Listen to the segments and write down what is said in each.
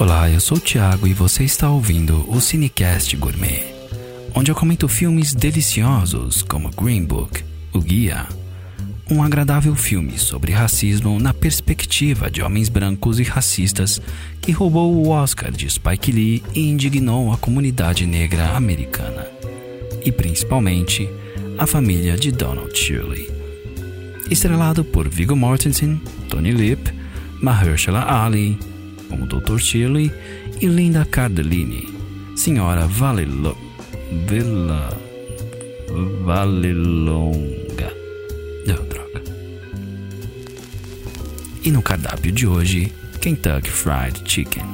Olá, eu sou o Thiago e você está ouvindo o Cinecast Gourmet, onde eu comento filmes deliciosos como Green Book, O Guia, um agradável filme sobre racismo na perspectiva de homens brancos e racistas que roubou o Oscar de Spike Lee e indignou a comunidade negra americana, e principalmente a família de Donald Shirley. Estrelado por Viggo Mortensen, Tony Lip, Mahershala Ali, como Dr. Shirley e Linda Cardellini, Senhora Valelo, Villa, Valelonga. Não, droga. E no cardápio de hoje, Kentucky Fried Chicken.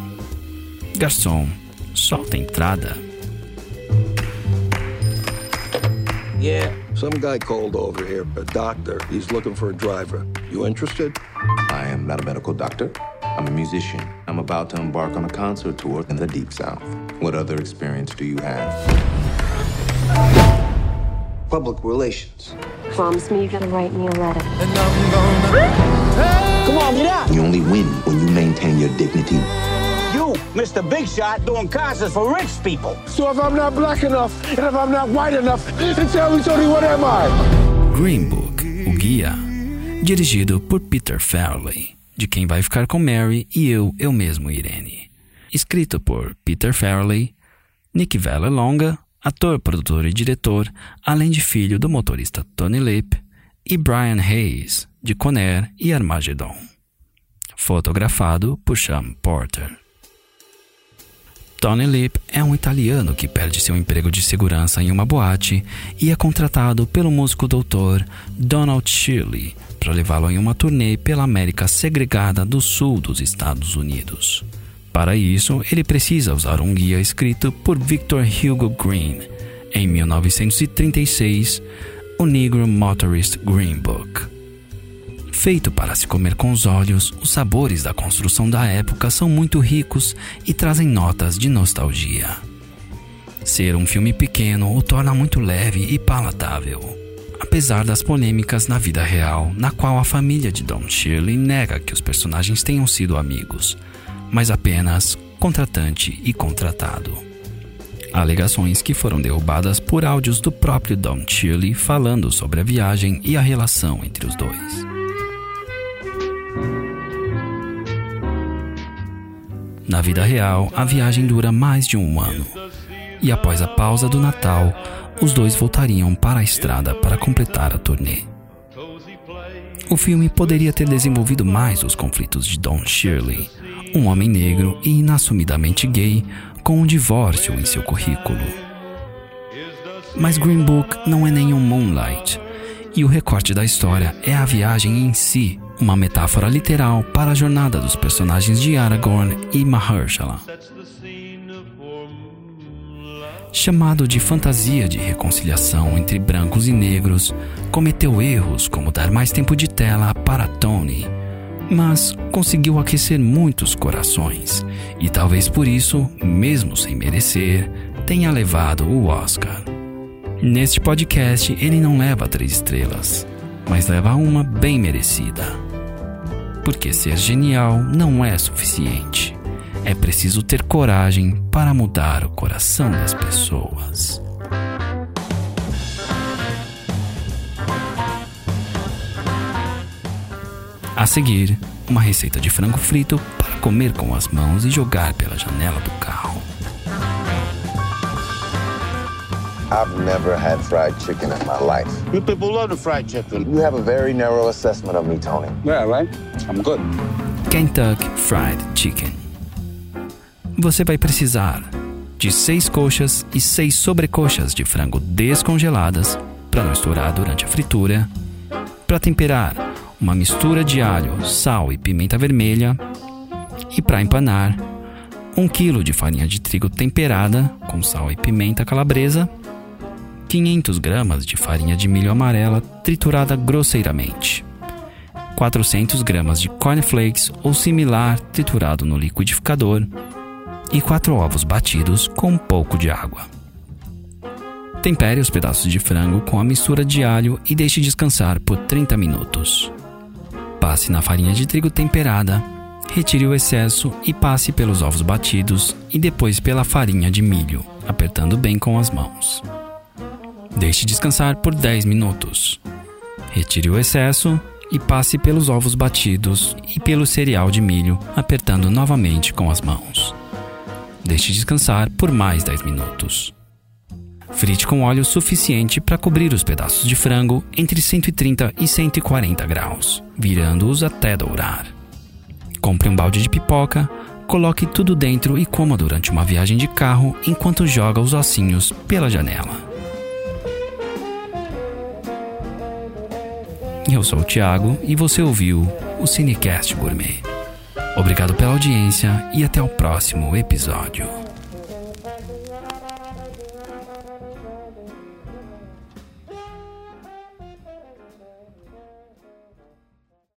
Garçom, solta a entrada. Yeah, some guy called over here, a doctor. He's looking for a driver. You interested? I am not a medical doctor. I'm a musician. I'm about to embark on a concert tour in the Deep South. What other experience do you have? Public relations. Promise me you're gonna write me a letter. Come on, get out! You only win when you maintain your dignity. You, Mr. Big Shot, doing concerts for rich people. So if I'm not black enough, and if I'm not white enough, then tell me, Tony, what am I? Green Book, O Guia, dirigido por Peter Farrelly, de quem vai ficar com Mary e eu, eu mesmo, Irene. Escrito por Peter Farrelly, Nick Vallelonga, ator, produtor e diretor, além de filho do motorista Tony Lip, e Brian Hayes, de Conair e Armageddon. Fotografado por Sean Porter. Tony Lip é um italiano que perde seu emprego de segurança em uma boate e é contratado pelo músico doutor Donald Shirley para levá-lo em uma turnê pela América segregada do sul dos Estados Unidos. Para isso, ele precisa usar um guia escrito por Victor Hugo Green em 1936, o Negro Motorist Green Book. Feito para se comer com os olhos, os sabores da construção da época são muito ricos e trazem notas de nostalgia. Ser um filme pequeno o torna muito leve e palatável, apesar das polêmicas na vida real, na qual a família de Don Shirley nega que os personagens tenham sido amigos, mas apenas contratante e contratado. Alegações que foram derrubadas por áudios do próprio Don Shirley falando sobre a viagem e a relação entre os dois. Na vida real, a viagem dura mais de um ano. E após a pausa do Natal, os dois voltariam para a estrada para completar a turnê. O filme poderia ter desenvolvido mais os conflitos de Don Shirley, um homem negro e inassumidamente gay com um divórcio em seu currículo. Mas Green Book não é nenhum Moonlight, e o recorte da história é a viagem em si, uma metáfora literal para a jornada dos personagens de Aragorn e Mahershala. Chamado de fantasia de reconciliação entre brancos e negros, cometeu erros como dar mais tempo de tela para Tony, mas conseguiu aquecer muitos corações e talvez por isso, mesmo sem merecer, tenha levado o Oscar. Neste podcast, ele não leva três estrelas, mas leva uma bem merecida. Porque ser genial não é suficiente. É preciso ter coragem para mudar o coração das pessoas. A seguir, uma receita de frango frito para comer com as mãos e jogar pela janela do carro. I've never had fried chicken in my life. You people love the fried chicken. You have a very narrow assessment of me, Tony. Yeah, right? I'm good. Kentucky Fried Chicken. Você vai precisar de seis coxas e seis sobrecoxas de frango descongeladas para não estourar durante a fritura. Para temperar, uma mistura de alho, sal e pimenta vermelha. E para empanar, um quilo de farinha de trigo temperada com sal e pimenta calabresa 500 gramas de farinha de milho amarela triturada grosseiramente, 400 gramas de cornflakes ou similar triturado no liquidificador e 4 ovos batidos com um pouco de água. Tempere os pedaços de frango com a mistura de alho e deixe descansar por 30 minutos. Passe na farinha de trigo temperada, retire o excesso e passe pelos ovos batidos e depois pela farinha de milho, apertando bem com as mãos. Deixe descansar por 10 minutos. Retire o excesso e passe pelos ovos batidos e pelo cereal de milho, apertando novamente com as mãos. Deixe descansar por mais 10 minutos. Frite com óleo suficiente para cobrir os pedaços de frango entre 130 e 140 graus, virando-os até dourar. Compre um balde de pipoca, coloque tudo dentro e coma durante uma viagem de carro enquanto joga os ossinhos pela janela. Eu sou o Thiago e você ouviu o Cinecast Gourmet. Obrigado pela audiência e até o próximo episódio.